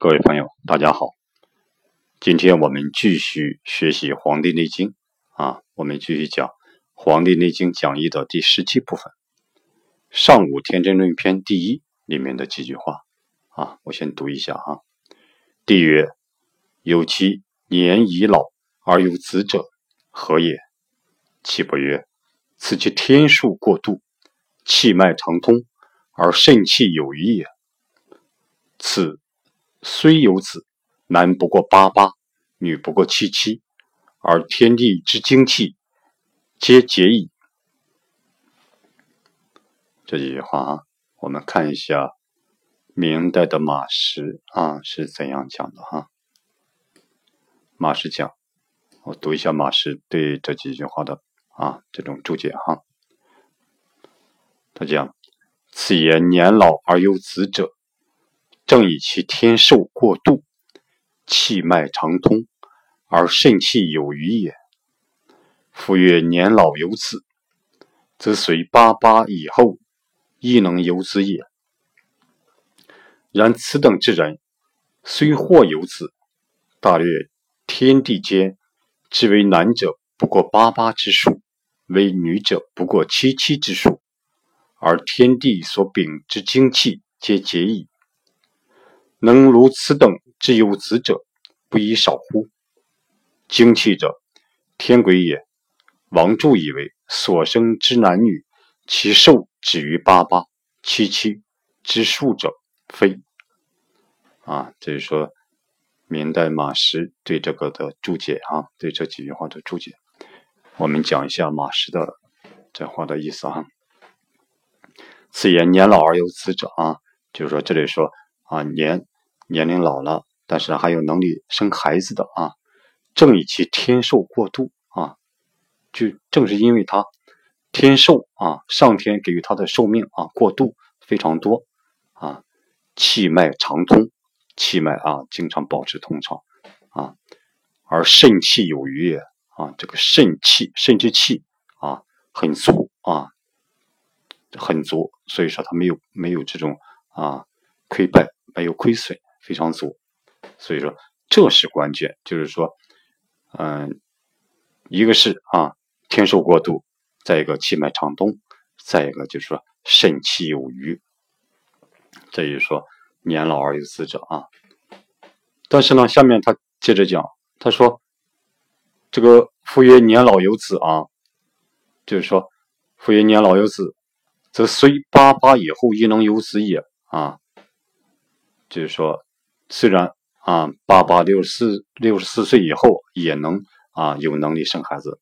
各位朋友，大家好。今天我们继续学习《黄帝内经》啊，我们继续讲《黄帝内经讲义》的第十七部分《上古天真论篇》第一里面的几句话啊，我先读一下啊。帝曰：“有其年已老而有子者，何也？”岐伯曰：“此其天数过度，气脉长通，而肾气有余也。此。”虽有子，男不过八八，女不过七七，而天地之精气皆竭矣。这几句话啊，我们看一下明代的马识啊是怎样讲的哈。马识讲，我读一下马识对这几句话的啊这种注解哈。他讲：“此言年老而有子者。”正以其天寿过度，气脉畅通，而肾气有余也。夫曰年老有子，则随八八以后，亦能有子也。然此等之人，虽或有子，大略天地间，之为男者不过八八之数，为女者不过七七之数，而天地所禀之精气皆竭矣。能如此等之有子者，不亦少乎？精气者，天鬼也。王注以为所生之男女，其寿止于八八、七七之数者，非。啊，这是说明代马识对这个的注解啊，对这几句话的注解。我们讲一下马识的这话的意思啊。此言年老而有子者啊，就是说这里说。啊，年年龄老了，但是还有能力生孩子的啊，正以其天寿过度啊，就正是因为他天寿啊，上天给予他的寿命啊过度非常多啊，气脉长通，气脉啊经常保持通畅啊，而肾气有余也啊，这个肾气肾之气啊很足啊，很足，所以说他没有没有这种啊溃败。还有亏损，非常足，所以说这是关键。就是说，嗯，一个是啊天寿过度，再一个气脉畅通，再一个就是说肾气有余。这就是说年老而有子者啊。但是呢，下面他接着讲，他说这个夫曰年老有子啊，就是说夫曰年老有子，则虽八八以后亦能有子也啊。就是说，虽然啊，八八六十四六十四岁以后也能啊有能力生孩子，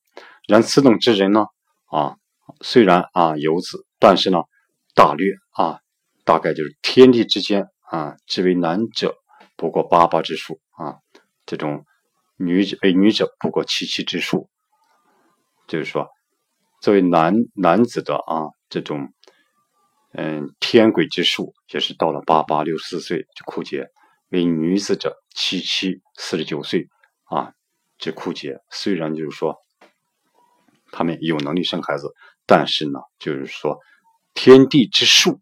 然此等之人呢啊，虽然啊有子，但是呢，大略啊，大概就是天地之间啊，之为男者不过八八之数啊，这种女子为女者不过七七之数，就是说，作为男男子的啊这种。嗯，天癸之数也是到了八八六十四岁就枯竭，为女子者七七四十九岁啊，就枯竭。虽然就是说他们有能力生孩子，但是呢，就是说天地之数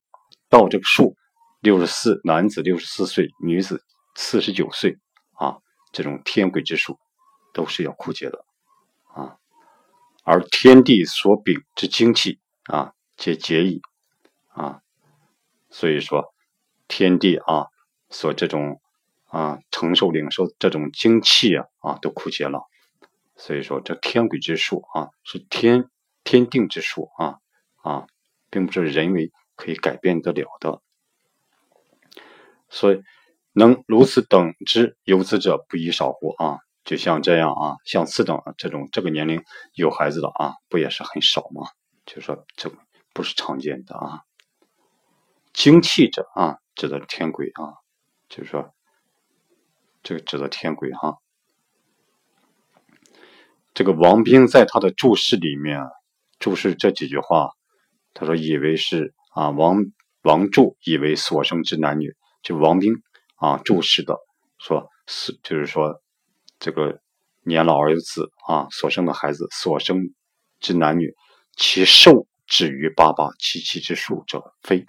到这个数六十四，男子六十四岁，女子四十九岁啊，这种天癸之数都是要枯竭的啊，而天地所禀之精气啊，皆竭矣。啊，所以说天地啊，所这种啊承受领受这种精气啊啊都枯竭了，所以说这天鬼之数啊是天天定之数啊啊，并不是人为可以改变得了的。所以能如此等之有子者不宜少乎啊？就像这样啊，像此等这种这个年龄有孩子的啊，不也是很少吗？就说这不是常见的啊。精气者啊，指的天癸啊，就是说，这个指的天癸哈。这个王兵在他的注释里面注释这几句话，他说以为是啊王王柱以为所生之男女，就王兵啊注释的说是就是说这个年老而子啊所生的孩子所生之男女，其寿止于八八七七之数者非。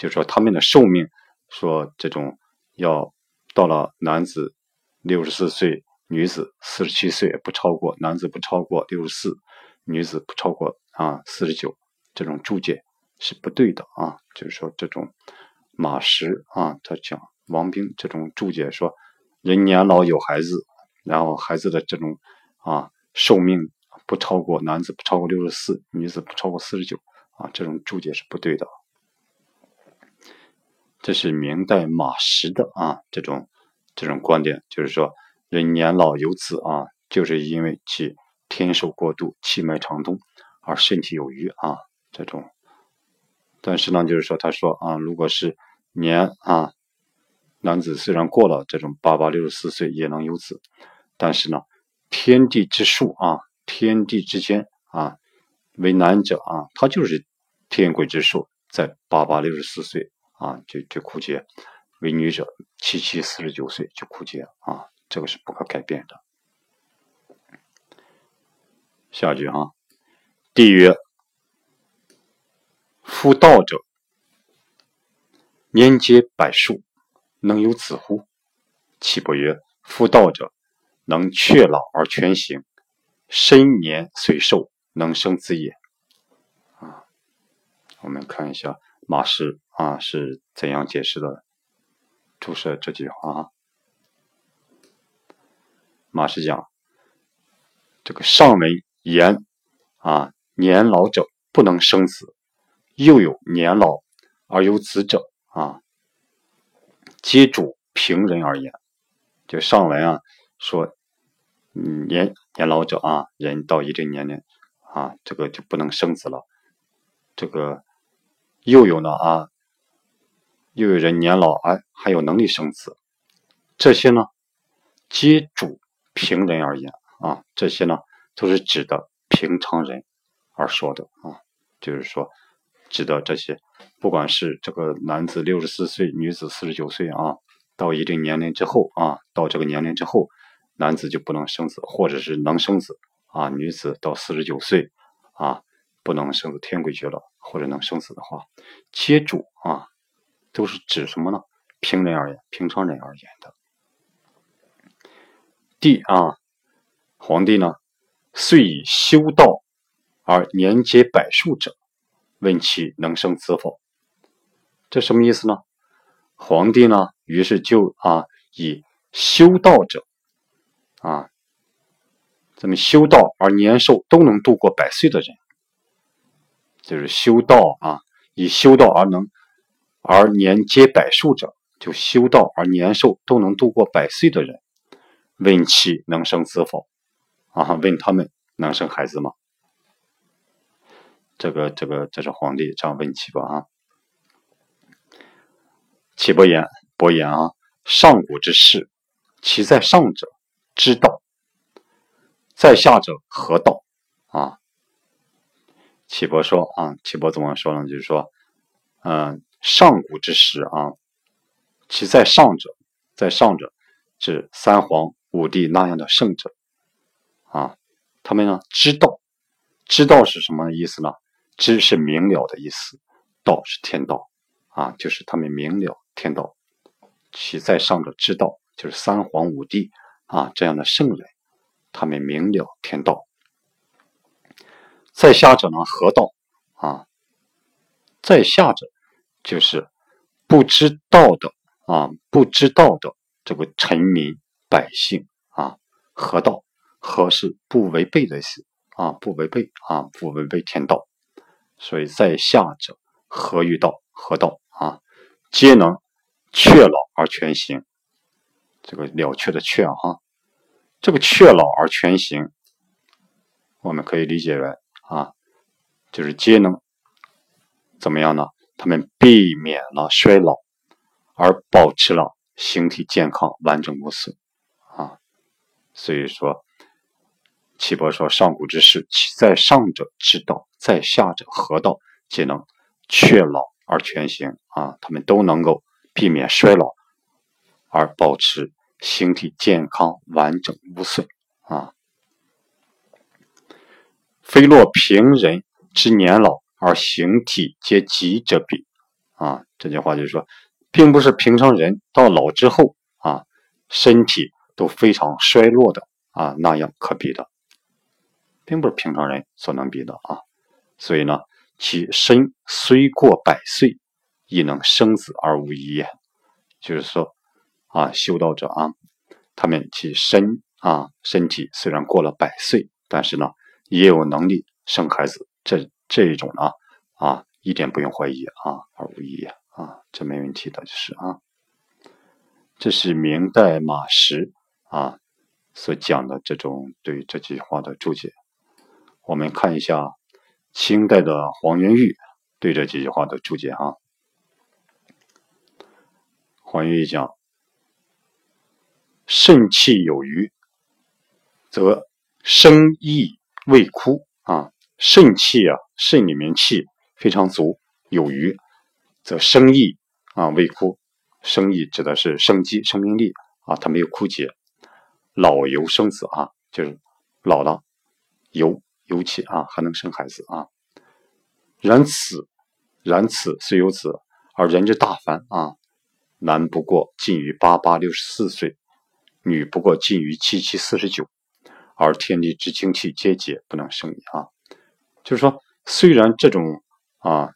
就说他们的寿命，说这种要到了男子六十四岁，女子四十七岁不超过，男子不超过六十四，女子不超过啊四十九，这种注解是不对的啊。就是说这种马识啊，他讲王兵这种注解说人年老有孩子，然后孩子的这种啊寿命不超过男子不超过六十四，女子不超过四十九啊，这种注解是不对的。这是明代马识的啊，这种这种观点，就是说人年老有子啊，就是因为其天寿过度，气脉畅通而身体有余啊，这种。但是呢，就是说，他说啊，如果是年啊，男子虽然过了这种八八六十四岁也能有子，但是呢，天地之数啊，天地之间啊，为男者啊，他就是天鬼之数，在八八六十四岁。啊，就就枯竭，为女者七七四十九岁就枯竭啊，这个是不可改变的。下句哈，帝曰：夫道者，年皆百数，能有子乎？启伯曰：夫道者，能却老而全行，身年虽寿，能生子也。啊，我们看一下马氏。啊，是怎样解释的？注释这句话啊。马氏讲，这个上文言啊，年老者不能生子，又有年老而有子者啊，皆主平人而言。就上文啊说，年年老者啊，人到一定年龄啊，这个就不能生子了。这个又有呢啊。又有人年老而还有能力生子，这些呢，皆主平人而言啊，这些呢都是指的平常人而说的啊，就是说，指的这些，不管是这个男子六十四岁，女子四十九岁啊，到一定年龄之后啊，到这个年龄之后，男子就不能生子，或者是能生子啊，女子到四十九岁啊，不能生子，天规绝了，或者能生子的话，皆主啊。都是指什么呢？平人而言，平常人而言的。帝啊，皇帝呢，遂以修道而年皆百数者，问其能生子否？这什么意思呢？皇帝呢，于是就啊，以修道者啊，咱们修道而年寿都能度过百岁的人，就是修道啊，以修道而能。而年皆百数者，就修道而年寿都能度过百岁的人，问其能生子否？啊，问他们能生孩子吗？这个，这个，这是皇帝这样问其吧？啊，启伯言，伯言啊，上古之事，其在上者知道，在下者何道？啊，启伯说啊，启伯怎么说呢？就是说，嗯。上古之时啊，其在上者，在上者指三皇五帝那样的圣者啊，他们呢知道，知道是什么意思呢？知是明了的意思，道是天道啊，就是他们明了天道。其在上者知道，就是三皇五帝啊这样的圣人，他们明了天道。在下者呢何道啊？在下者。就是不知道的啊，不知道的这个臣民百姓啊，何道？何是不违背的意思啊？不违背啊，不违背天道。所以在下者何欲道？何道啊？皆能却老而全行。这个了却的却哈，这个却老而全行，我们可以理解为啊，就是皆能怎么样呢？他们避免了衰老，而保持了形体健康、完整无损啊。所以说，岐伯说：“上古之事，其在上者之道，在下者何道？皆能却老而全行啊。他们都能够避免衰老，而保持形体健康、完整无损啊。非若平人之年老。”而形体皆极者比，啊，这句话就是说，并不是平常人到老之后啊，身体都非常衰落的啊那样可比的，并不是平常人所能比的啊。所以呢，其身虽过百岁，亦能生子而无遗也。就是说啊，修道者啊，他们其身啊身体虽然过了百岁，但是呢，也有能力生孩子。这这一种呢啊，一点不用怀疑啊，而无疑啊，这没问题的，就是啊。这是明代马识啊所讲的这种对这句话的注解。我们看一下清代的黄元玉对这几句话的注解啊。黄元玉讲：“肾气有余，则生意未枯啊。肾气啊，肾里面气非常足，有余，则生意啊未枯。”生意指的是生机、生命力啊，它没有枯竭。老有生子啊，就是老了有有气啊，还能生孩子啊。然此然此虽有子，而人之大凡啊，男不过近于八八六十四岁，女不过近于七七四十九，而天地之精气皆竭，不能生也啊。就是说，虽然这种啊，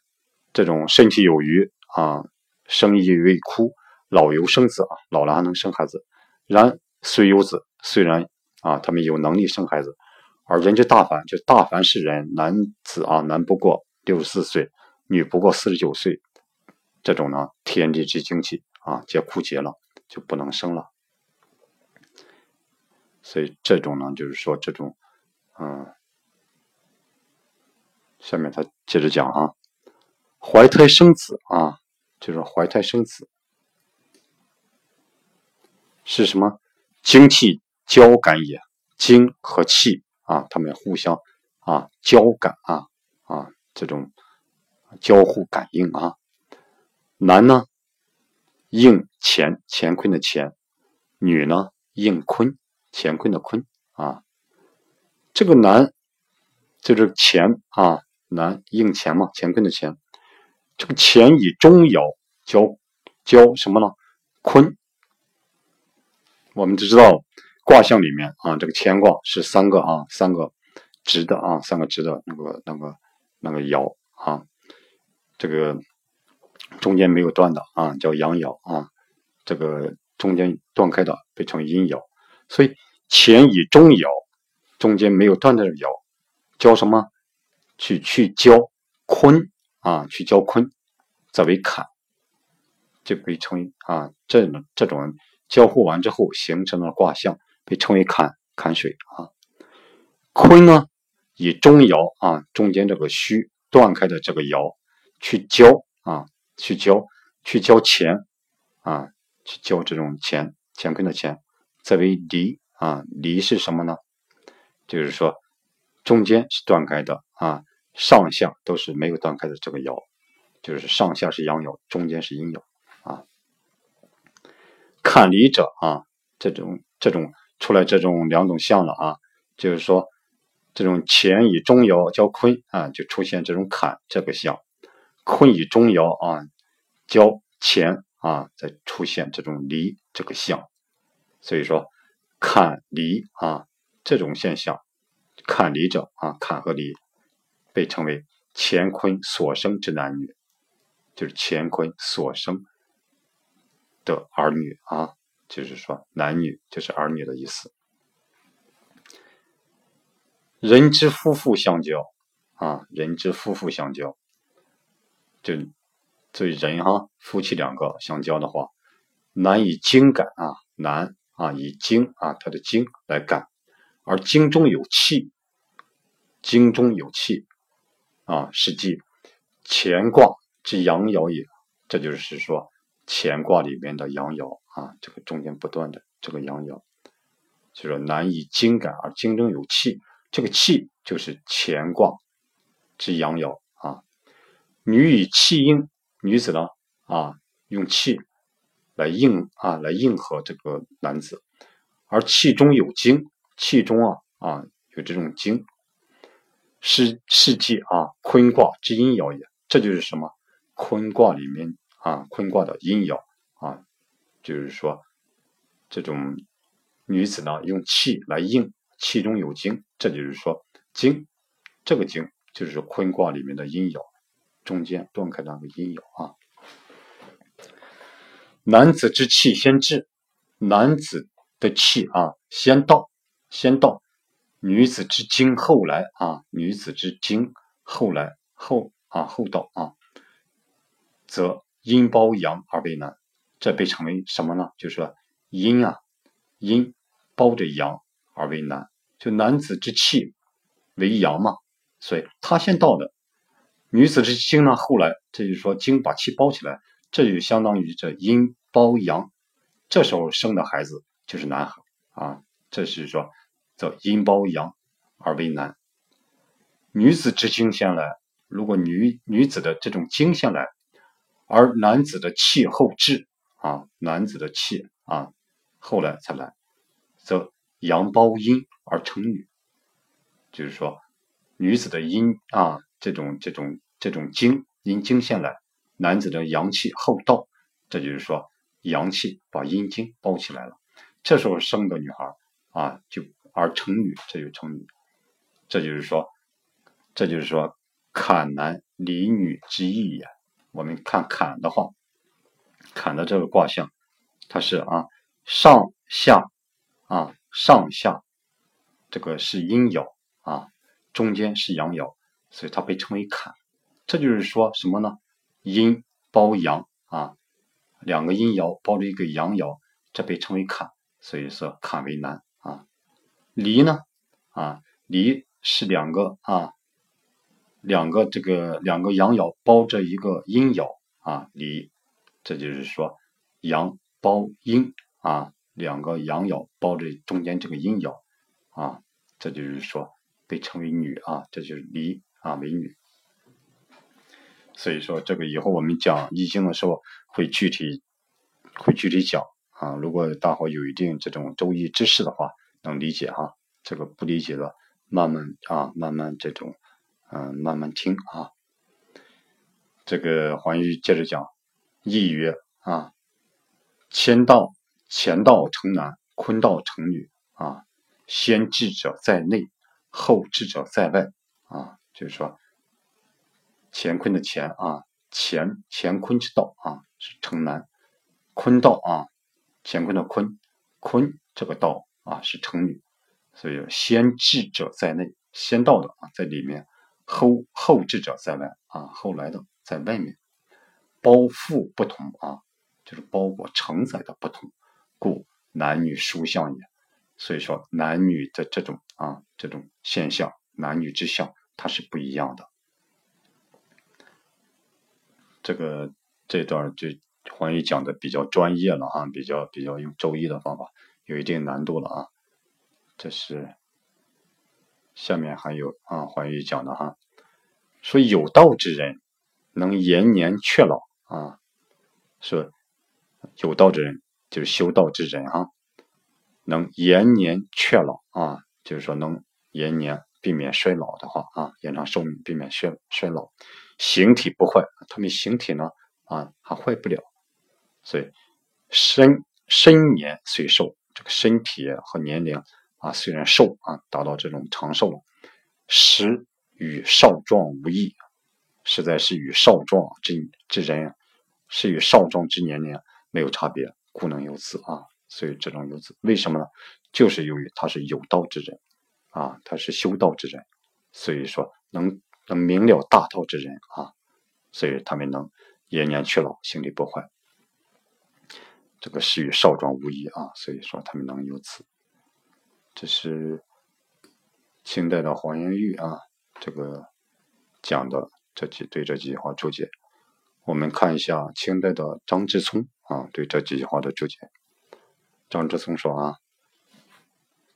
这种身体有余啊。生亦未枯，老犹生子啊，老了还能生孩子。然虽有子，虽然啊，他们有能力生孩子，而人之大凡，就大凡是人，男子啊，男不过六十四岁，女不过四十九岁，这种呢，天地之精气啊，皆枯竭了，就不能生了。所以这种呢，就是说这种，嗯，下面他接着讲啊，怀胎生子啊。就是怀胎生子是什么？精气交感也，精和气啊，他们互相啊交感啊啊，这种交互感应啊。男呢应乾，乾坤的乾；女呢应坤，乾坤的坤啊。这个南就是乾啊，南应乾嘛，乾坤的乾。这个乾以中爻交交什么呢？坤。我们只知道卦象里面啊，这个乾卦是三个啊，三个直的啊，三个直的那个那个那个爻啊，这个中间没有断的啊，叫阳爻啊，这个中间断开的被称为阴爻。所以乾以中爻，中间没有断的爻，交什么？去去交坤。啊，去交坤，则为坎，就被称为啊，这种这种交互完之后形成的卦象，被称为坎坎水啊。坤呢，以中爻啊，中间这个虚断开的这个爻去交啊，去交去交钱啊，去交这种钱乾坤的钱，则为离啊，离是什么呢？就是说中间是断开的啊。上下都是没有断开的这个爻，就是上下是阳爻，中间是阴爻啊。坎离者啊，这种这种出来这种两种象了啊，就是说这种乾以中爻交坤啊，就出现这种坎这个象；坤以中爻啊交乾啊，再出现这种离这个象。所以说坎离啊这种现象，坎离者啊，坎和离。被称为乾坤所生之男女，就是乾坤所生的儿女啊，就是说男女就是儿女的意思。人之夫妇相交啊，人之夫妇相交，就这人哈夫妻两个相交的话，难以精感啊，难啊以精啊他的精来干，而精中有气，精中有气。啊，是即乾卦之阳爻也。这就是说，乾卦里面的阳爻啊，这个中间不断的这个阳爻，就说难以精感而精中有气，这个气就是乾卦之阳爻啊。女以气应，女子呢啊，用气来应啊，来应和这个男子，而气中有精，气中啊啊有这种精。是是即啊，坤卦之阴爻也。这就是什么？坤卦里面啊，坤卦的阴爻啊，就是说这种女子呢，用气来应，气中有精，这就是说精，这个精就是坤卦里面的阴爻，中间断开两个阴爻啊。男子之气先至，男子的气啊先到，先到；女子之精后来啊，女子之精后来后啊后到啊，则阴包阳而为男，这被称为什么呢？就是说阴啊，阴包着阳而为男，就男子之气为阳嘛，所以他先到的；女子之精呢后来，这就是说精把气包起来，这就相当于这阴。包阳，这时候生的孩子就是男孩啊。这是说叫阴包阳而为男。女子之精先来，如果女女子的这种精先来，而男子的气后至啊，男子的气啊后来才来，则阳包阴而成女。就是说，女子的阴啊这种这种这种精阴精先来，男子的阳气后到，这就是说。阳气把阴经包起来了，这时候生的女孩啊，就而成女，这就成女。这就是说，这就是说，坎男离女之意也。我们看坎的话，坎的这个卦象，它是啊上下啊上下，这个是阴爻啊，中间是阳爻，所以它被称为坎。这就是说什么呢？阴包阳啊。两个阴爻包着一个阳爻，这被称为坎，所以说坎为男啊。离呢啊，离是两个啊，两个这个两个阳爻包着一个阴爻啊，离，这就是说阳包阴啊，两个阳爻包着中间这个阴爻啊，这就是说被称为女啊，这就是离啊为女。所以说这个以后我们讲易经的时候会具体会具体讲啊。如果大伙有一定这种周易知识的话，能理解哈。这个不理解的，慢慢啊，慢慢这种嗯，慢慢听啊。这个黄玉接着讲，易曰啊，乾道乾道成男，坤道成女啊。先智者在内，后智者在外啊，就是说。乾坤的乾啊，乾乾坤之道啊，是成男；坤道啊，乾坤的坤，坤这个道啊是成女。所以先智者在内，先到的啊在里面；后后智者在外啊，后来的在外面。包覆不同啊，就是包裹承载的不同，故男女殊相也。所以说男女的这种啊这种现象，男女之相它是不一样的。这个这段就黄宇讲的比较专业了啊，比较比较用周易的方法，有一定难度了啊。这是下面还有啊，黄宇讲的哈，说有道之人能延年却老啊，说有道之人就是修道之人啊，能延年却老啊，就是说能延年避免衰老的话啊，延长寿命，避免衰衰老。形体不坏，他们形体呢啊还坏不了，所以身身年虽寿，这个身体和年龄啊虽然寿啊达到这种长寿了，实与少壮无异，实在是与少壮之之人是与少壮之年龄没有差别，故能有子啊。所以这种有子为什么呢？就是由于他是有道之人啊，他是修道之人，所以说能。能明了大道之人啊，所以他们能延年去老，心力不坏。这个是与少壮无异啊，所以说他们能有此。这是清代的黄延玉啊，这个讲的这几对这几句话注解。我们看一下清代的张之聪啊，对这几句话的注解。张之聪说啊：“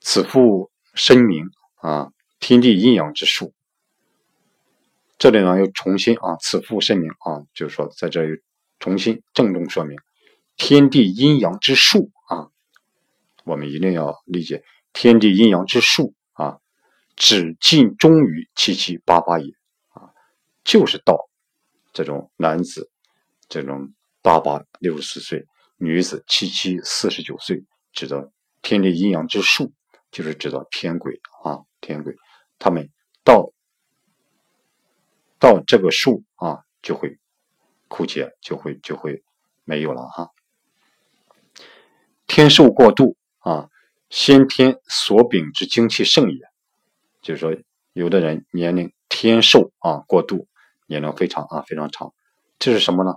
此复深明啊，天地阴阳之术。”这里呢又重新啊，此复声明啊，就是说在这又重新郑重说明天地阴阳之术啊，我们一定要理解天地阴阳之术啊，只尽忠于七七八八也啊，就是到这种男子这种八八六十四岁，女子七七四十九岁指的天地阴阳之数，就是指的天鬼啊，天鬼，他们到到这个数啊，就会枯竭，就会就会没有了哈。天寿过度啊，先天所禀之精气盛也，就是说，有的人年龄天寿啊过度，年龄非常啊非常长，这是什么呢？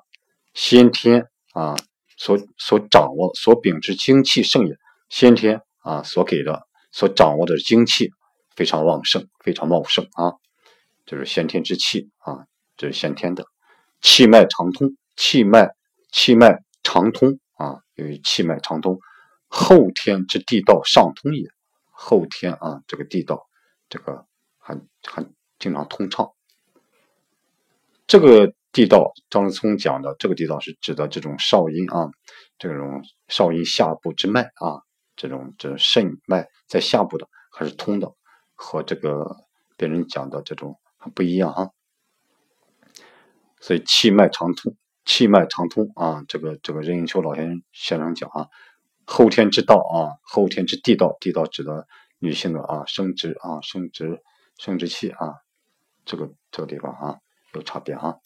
先天啊所所掌握所禀之精气盛也，先天啊所给的所掌握的精气非常旺盛，非常茂盛啊，就是先天之气啊，这是先天的气脉畅通，气脉气脉畅通啊，由于气脉畅通。后天之地道上通也，后天啊，这个地道，这个很很经常通畅。这个地道，张之聪讲的这个地道是指的这种少阴啊，这种少阴下部之脉啊，这种这肾脉在下部的还是通的，和这个别人讲的这种不一样啊。所以气脉畅通，气脉畅通啊，这个这个任应秋老先生先生讲啊。后天之道啊，后天之地道，地道指的女性的啊生殖啊生殖生殖器啊，这个这个地方啊有差别啊。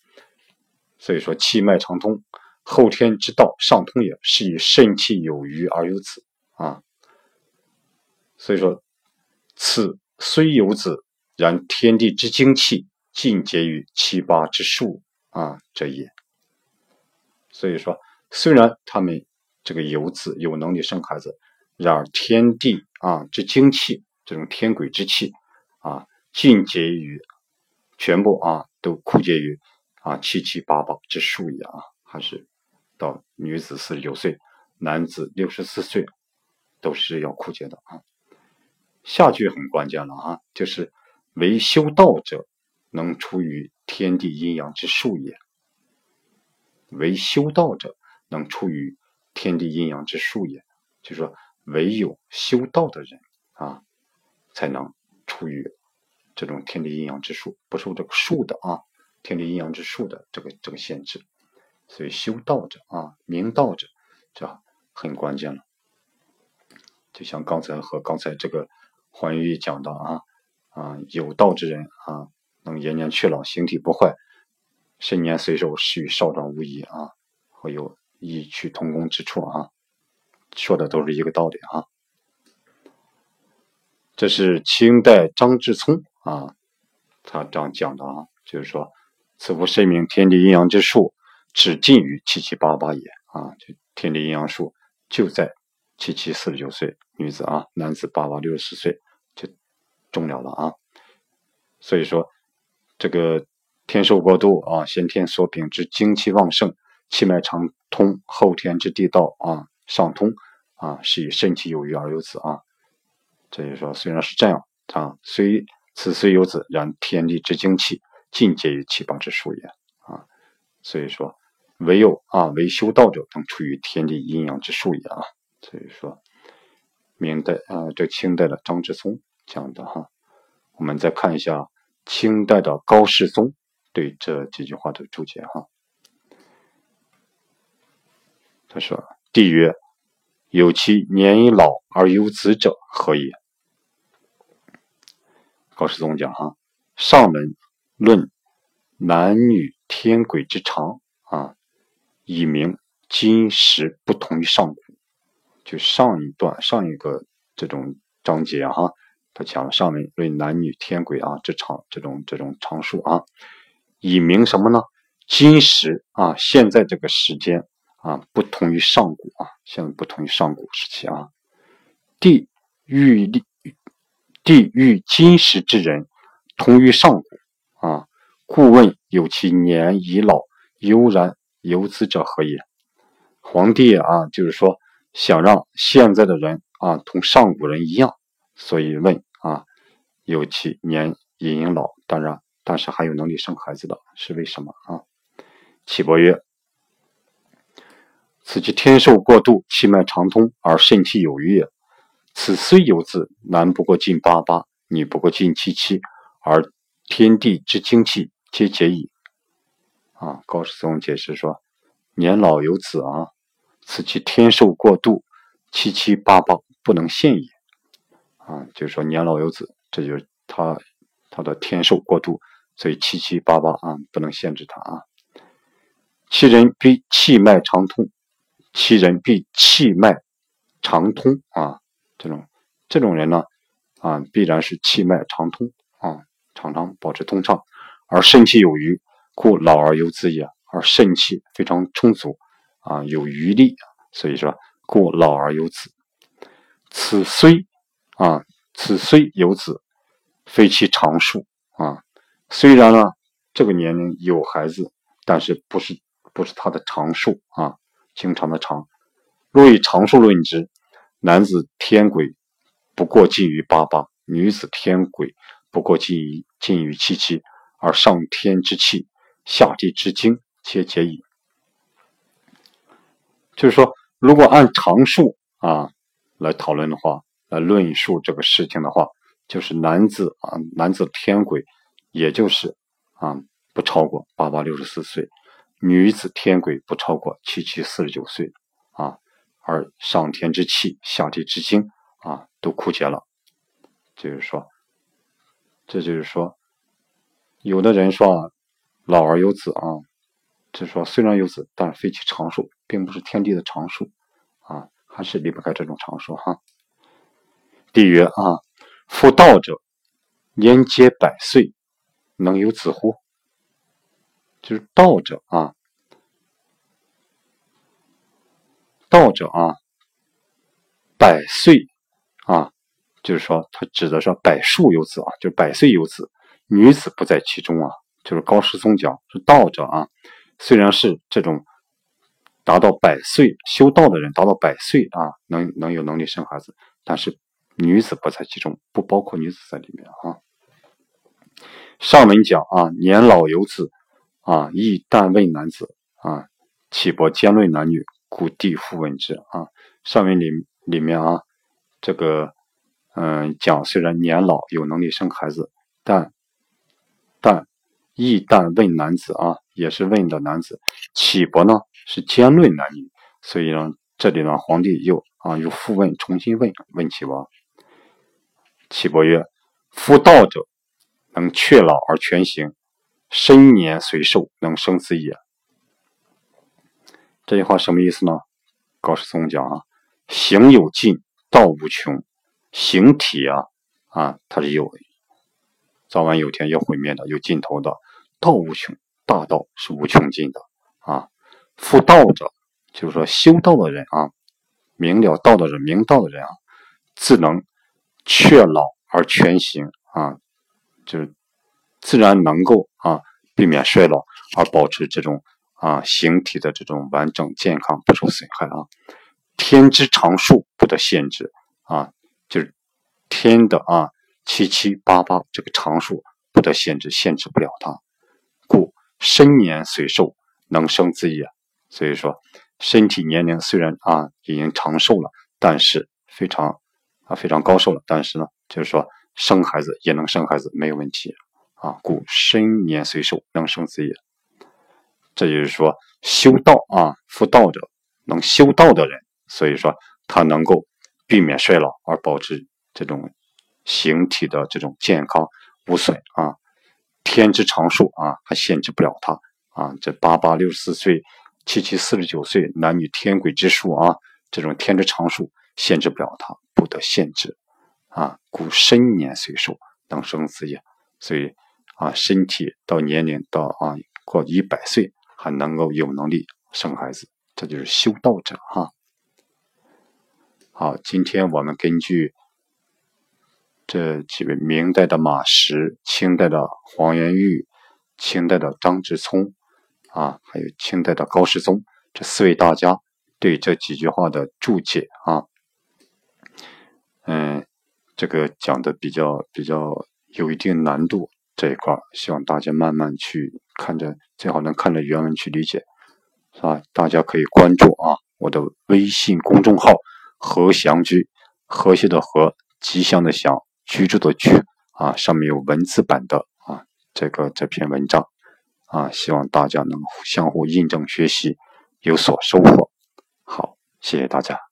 所以说气脉畅通，后天之道上通也，是以肾气有余而有子啊。所以说此虽有子，然天地之精气尽结于七八之数啊这也。所以说虽然他们。这个有子有能力生孩子，然而天地啊之精气，这种天鬼之气啊，尽结于全部啊，都枯竭于啊七七八八之数也啊，还是到女子四十九岁，男子六十四岁，都是要枯竭的啊。下句很关键了啊，就是唯修道者能出于天地阴阳之数也，唯修道者能出于。天地阴阳之数也，就是说，唯有修道的人啊，才能出于这种天地阴阳之数，不受这个数的啊，天地阴阳之数的这个这个限制。所以，修道者啊，明道者，这很关键了。就像刚才和刚才这个黄玉讲的啊啊，有道之人啊，能延年去老，形体不坏，身年岁寿，是与少壮无异啊，会有。异曲同工之处啊，说的都是一个道理啊。这是清代张志聪啊，他这样讲的啊，就是说，此夫申明天地阴阳之术，只尽于七七八八也啊，就天地阴阳术就在七七四十九岁，女子啊，男子八八六十四岁就终了啊。所以说，这个天寿过度啊，先天所禀之精气旺盛。气脉畅通，后天之地道啊上通啊，是以肾气有余而有子啊。这就说，虽然是这样啊，虽此虽有子，然天地之精气尽皆于七八之数也啊。所以说，唯有啊，唯修道者能处于天地阴阳之数也啊。所以说，明代啊，这清代的张之松讲的哈。我们再看一下清代的高士宗对这几句话的注解哈。他说：“帝曰：有其年已老而有子者，何也？”高士宗讲：“哈，上文论男女天鬼之长啊，以明今时不同于上古。就上一段上一个这种章节啊，他讲上面论男女天鬼啊这场这种这种常数啊，以明什么呢？今时啊，现在这个时间。”啊，不同于上古啊，现在不同于上古时期啊。地欲地地欲今时之人，同于上古啊。故问有其年已老，悠然游子者何也？皇帝啊，就是说想让现在的人啊同上古人一样，所以问，有其年已应老，当然，但是还有能力生孩子的是为什么啊？岐伯曰。此其天寿过度，气脉畅通而肾气有余也。此虽有子，男不过近八八，女不过近七七，而天地之精气皆结矣。啊，高士宗解释说：年老有子啊，此其天寿过度，七七八八不能限也。啊，就是说年老有子，这就是他他的天寿过度，所以七七八八啊不能限制他啊。其人必气脉长通，其人必气脉长通啊，这种这种人呢啊必然是气脉长通啊，常常保持通畅，而肾气有余，故老而有子也。而肾气非常充足啊，有余力，所以说故老而有子。此虽啊，此虽有子，非其常数啊。虽然呢，这个年龄有孩子，但是不是不是他的常数啊，经常的常。若以常数论之，男子天癸不过近于八八，女子天癸不过近于近于七七，而上天之气，下地之精。且解矣。就是说，如果按常数啊来讨论的话，来论述这个事情的话，就是男子啊，男子天癸，也就是啊不超过八八六十四岁，女子天癸不超过七七四十九岁啊，而上天之气，下地之精啊都枯竭了。就是说，这就是说，有的人说老而有子啊。就是说，虽然有子，但非其常数，并不是天地的常数啊，还是离不开这种常数哈。帝曰啊，夫道者，年皆百岁，能有子乎？就是道者啊，道者啊，百岁啊，就是说他指的是百数有子啊，就是百岁有子，女子不在其中啊。就是高师宗讲是道者啊。虽然是这种达到百岁修道的人，达到百岁啊，能能有能力生孩子，但是女子不在其中，不包括女子在里面啊。上文讲啊，年老有子啊，亦但问男子啊，岂不兼论男女？故地复问之啊。上文里里面啊，这个嗯讲，虽然年老有能力生孩子，但但亦但问男子啊。也是问的男子，启伯呢是兼论男女，所以呢，这里呢，皇帝又啊又复问，重新问问启伯。启伯曰：“夫道者，能却老而全行，身年虽寿，能生死也。”这句话什么意思呢？高士宗讲啊，行有尽，道无穷，形体啊啊，它是有早晚有天要毁灭的，有尽头的，道无穷。大道是无穷尽的啊！复道者，就是说修道的人啊，明了道的人，明道的人啊，自能却老而全行啊，就是自然能够啊避免衰老，而保持这种啊形体的这种完整健康，不受损害啊。天之常数不得限制啊，就是天的啊七七八八这个常数不得限制，限制不了它。故身年虽寿，能生子也。所以说，身体年龄虽然啊已经长寿了，但是非常啊非常高寿了，但是呢，就是说生孩子也能生孩子，没有问题啊。故身年虽寿，能生子也。这就是说，修道啊，夫道者，能修道的人，所以说他能够避免衰老，而保持这种形体的这种健康无损啊。天之常数啊，还限制不了他啊！这八八六十四岁，七七四十九岁，男女天鬼之数啊，这种天之常数限制不了他，不得限制啊！故身年虽寿，能生子也。所以啊，身体到年龄到啊过一百岁，还能够有能力生孩子，这就是修道者哈。好，今天我们根据。这几位明代的马识、清代的黄元玉、清代的张之聪啊，还有清代的高士宗这四位大家对这几句话的注解啊，嗯，这个讲的比较比较有一定难度这一块，希望大家慢慢去看着，最好能看着原文去理解，是吧？大家可以关注啊我的微信公众号“和祥居”，和谐的和，吉祥的祥。居住的居啊，上面有文字版的啊，这个这篇文章啊，希望大家能相互印证学习，有所收获。好，谢谢大家。